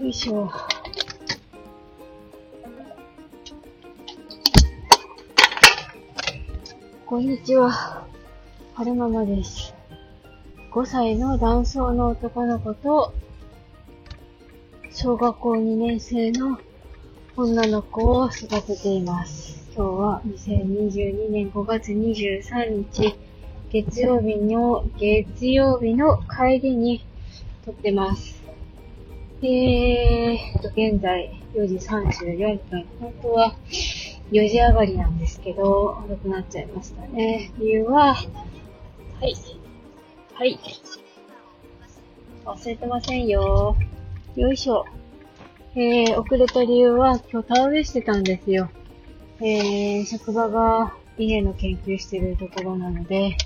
よいしょ。こんにちは。はるままです。5歳の男装の男の子と、小学校2年生の女の子を育てています。今日は2022年5月23日、月曜日の、月曜日の帰りに撮ってます。えーと、現在4時34分。本当は4時上がりなんですけど、遅くなっちゃいましたね。理由は、はい。はい。忘れてませんよ。よいしょ。えー、遅れた理由は、今日田植えしてたんですよ。えー、職場が稲の研究してるところなので、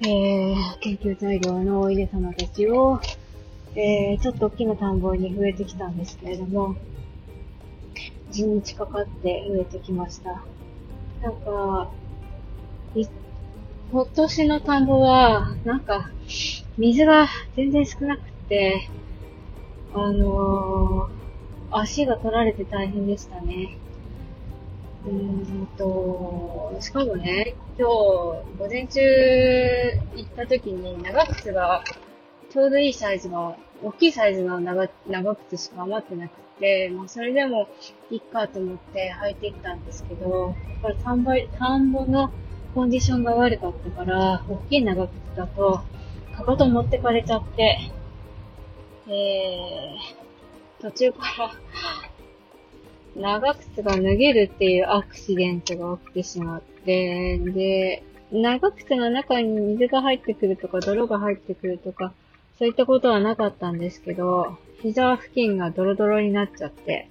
えー、研究材料のお稲様たちをえー、ちょっと大きな田んぼに植えてきたんですけれども、地日かかって植えてきました。なんか、今年の田んぼは、なんか、水が全然少なくて、あのー、足が取られて大変でしたね。うーんと、しかもね、今日、午前中行った時に長靴がちょうどいいサイズの、大きいサイズの長長靴しか余ってなくて、まあそれでもいいかと思って履いてきたんですけど、やっぱり田んぼ、田んぼのコンディションが悪かったから、大きい長靴だと、かかと持ってかれちゃって、えー、途中から長靴が脱げるっていうアクシデントが起きてしまって、で、長靴の中に水が入ってくるとか、泥が入ってくるとか、そういったことはなかったんですけど、膝付近がドロドロになっちゃって、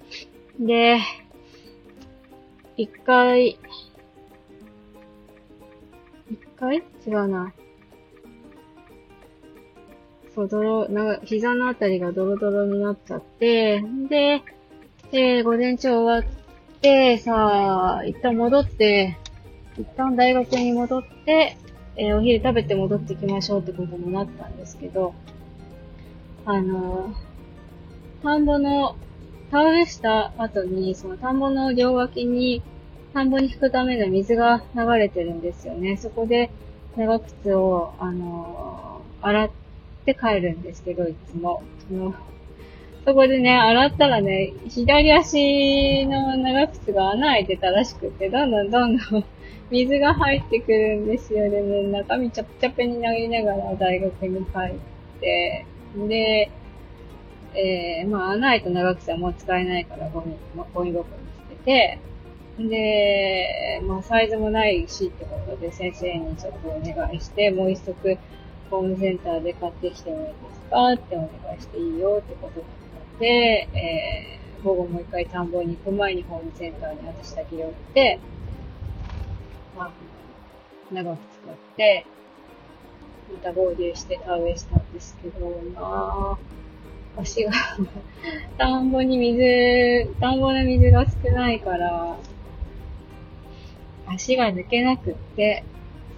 で、一回、一回？違うな。そう、泥、な、膝のあたりがドロドロになっちゃって、で、で、午前中終わって、さあ、一旦戻って、一旦大学に戻って、えー、お昼食べて戻ってきましょうってことになったんですけど、あの、田んぼの、田植えした後に、その田んぼの両脇に、田んぼに引くための水が流れてるんですよね。そこで長靴を、あの、洗って帰るんですけど、いつも。そのそこでね、洗ったらね、左足の長靴が穴開いてたらしくて、どんどんどんどん水が入ってくるんですよね。中身チャプチャプになりながら大学に帰って、で、えー、まあ、穴開いた長靴はもう使えないからゴミ、まあ、ゴミ箱に捨てて、で、まあ、サイズもないしってことで先生にちょっとお願いして、もう一足ホームセンターで買ってきてもいいですかってお願いしていいよってことだったので、えー、午後もう一回田んぼに行く前にホームセンターに私だけ寄って、まあ、長く使って、また合流して田植えしたんですけど、まあ、足が 田んぼに水、田んぼの水が少ないから、足が抜けなくって、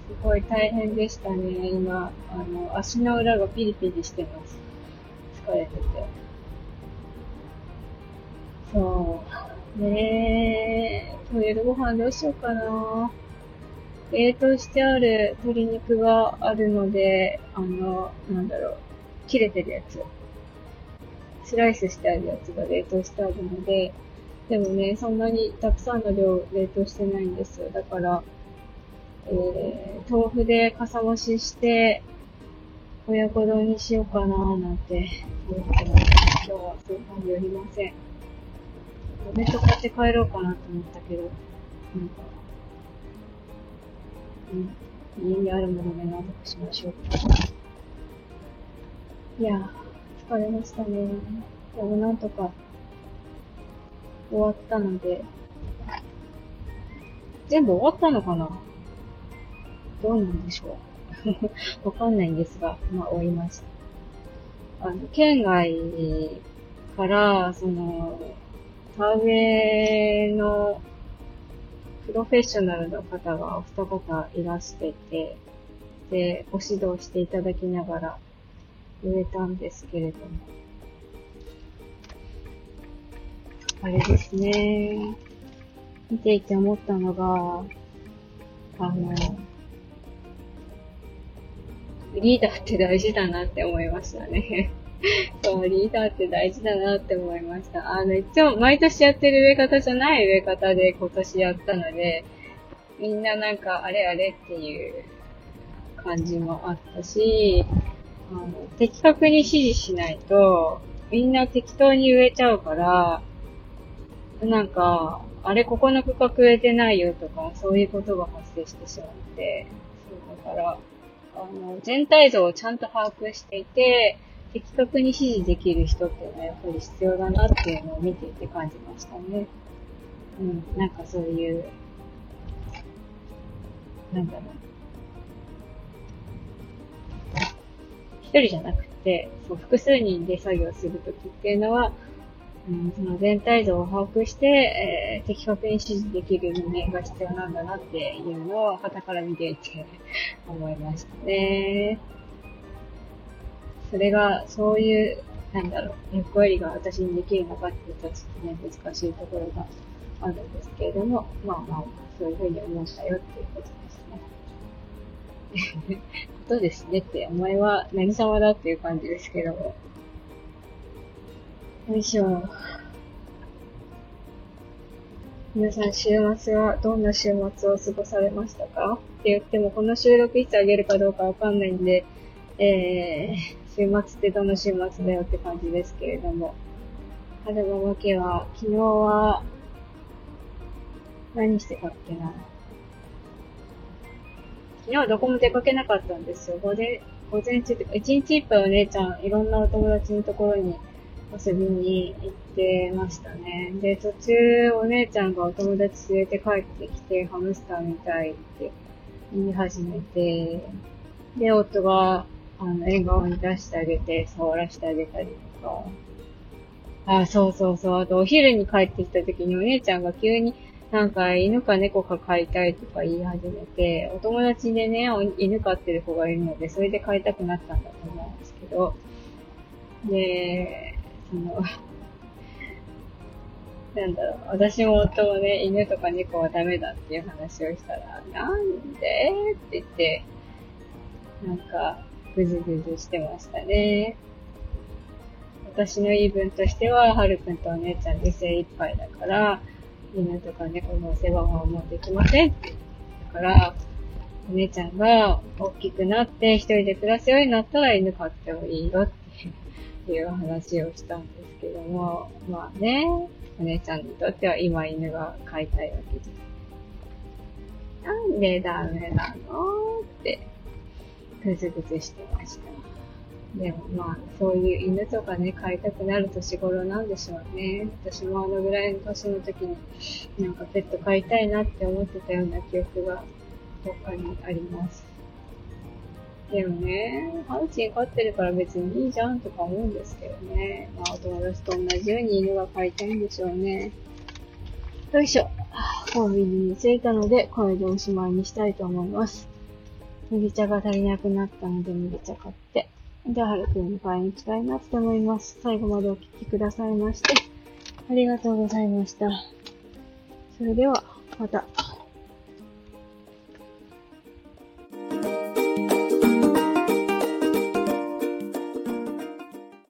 すごい大変でしたね。今、あの、足の裏がピリピリしてます。疲れてて。そう。ねえ、トイレご飯どうしようかな。冷凍してある鶏肉があるので、あの、なんだろう、切れてるやつ。スライスしてあるやつが冷凍してあるので、でもね、そんなにたくさんの量冷凍してないんですよ。だから、えー、豆腐でかさ増しして、親子丼にしようかなーなんて思ってます。今日はそう感じよりません。お弁当買って帰ろうかなと思ったけど、なんか、家にあるもので何とかしましょう。いや疲れましたね。でもなんとか終わったので、全部終わったのかな？どうなんでしょう わかんないんですが、まあ終わりました。あの、県外から、その、田植えのプロフェッショナルの方がお二方いらしてて、で、ご指導していただきながら、植えたんですけれども。あれですね。見ていて思ったのが、あの、リーダーって大事だなって思いましたね。そう、リーダーって大事だなって思いました。あの、一応、毎年やってる植え方じゃない植え方で今年やったので、みんななんか、あれあれっていう感じもあったし、あの、的確に指示しないと、みんな適当に植えちゃうから、なんか、あれ、ここの区画植えてないよとか、そういうことが発生してしまって、そうだから、あの、全体像をちゃんと把握していて、的確に指示できる人っていうのはやっぱり必要だなっていうのを見ていて感じましたね。うん、なんかそういう、なんだろう。一人じゃなくて、そう、複数人で作業するときっていうのは、うん、その全体像を把握して、えー、的確に指示できる人間が必要なんだなっていうのを、旗から見ていて思いましたね。それが、そういう、なんだろう、役割が私にできるのかって言ったらちょっとね、難しいところがあるんですけれども、まあまあ、そういうふうに思ったよっていうことですね。ことですねって、お前は何様だっていう感じですけども。よいしょ。皆さん週末はどんな週末を過ごされましたか？って言っても、この収録いつあげるかどうかわかんないんで、えー、週末ってどの週末だよって感じですけれども。春のわけは、昨日は、何してたっけな？昨日どこも出かけなかったんですよ。午前、午前中ってか、一日いっぱいお姉ちゃん、いろんなお友達のところに遊びに行ってましたね。で、途中お姉ちゃんがお友達連れて帰ってきて、ハムスターみたいって言い始めて、で、夫があの、笑顔に出してあげて、触らせてあげたりとか。あ、そうそうそう。あと、お昼に帰ってきた時にお姉ちゃんが急になんか犬か猫か飼いたいとか言い始めて、お友達でね、犬飼ってる子がいるので、それで飼いたくなったんだと思うんですけど、で、なんだろう、私も夫もね、犬とか猫はダメだっていう話をしたら、なんでって言って、なんか、ぐずぐずしてましたね。私の言い分としては、はるくんとお姉ちゃんで精一杯だから、犬とか猫のお世話はもうできませんってだから、お姉ちゃんが大きくなって一人で暮らすようになったら犬飼ってもいいよってっていう話をしたんですけども、まあね、お姉ちゃんにとっては今犬が飼いたいわけです。なんでダメなのってぐずぐずしてました。でもまあ、そういう犬とかね、飼いたくなる年頃なんでしょうね。私もあのぐらいの年の時に、なんかペット飼いたいなって思ってたような記憶がどっかにあります。でもね、ハウチン飼ってるから別にいいじゃんとか思うんですけどね。まあ、お友達と同じように犬が飼いたいんでしょうね。よいしょ。コンビニに着いたので、これでおしまいにしたいと思います。麦茶が足りなくなったので麦茶買って、で、はるくんに買いに行きたいなって思います。最後までお聴きくださいまして、ありがとうございました。それでは、また。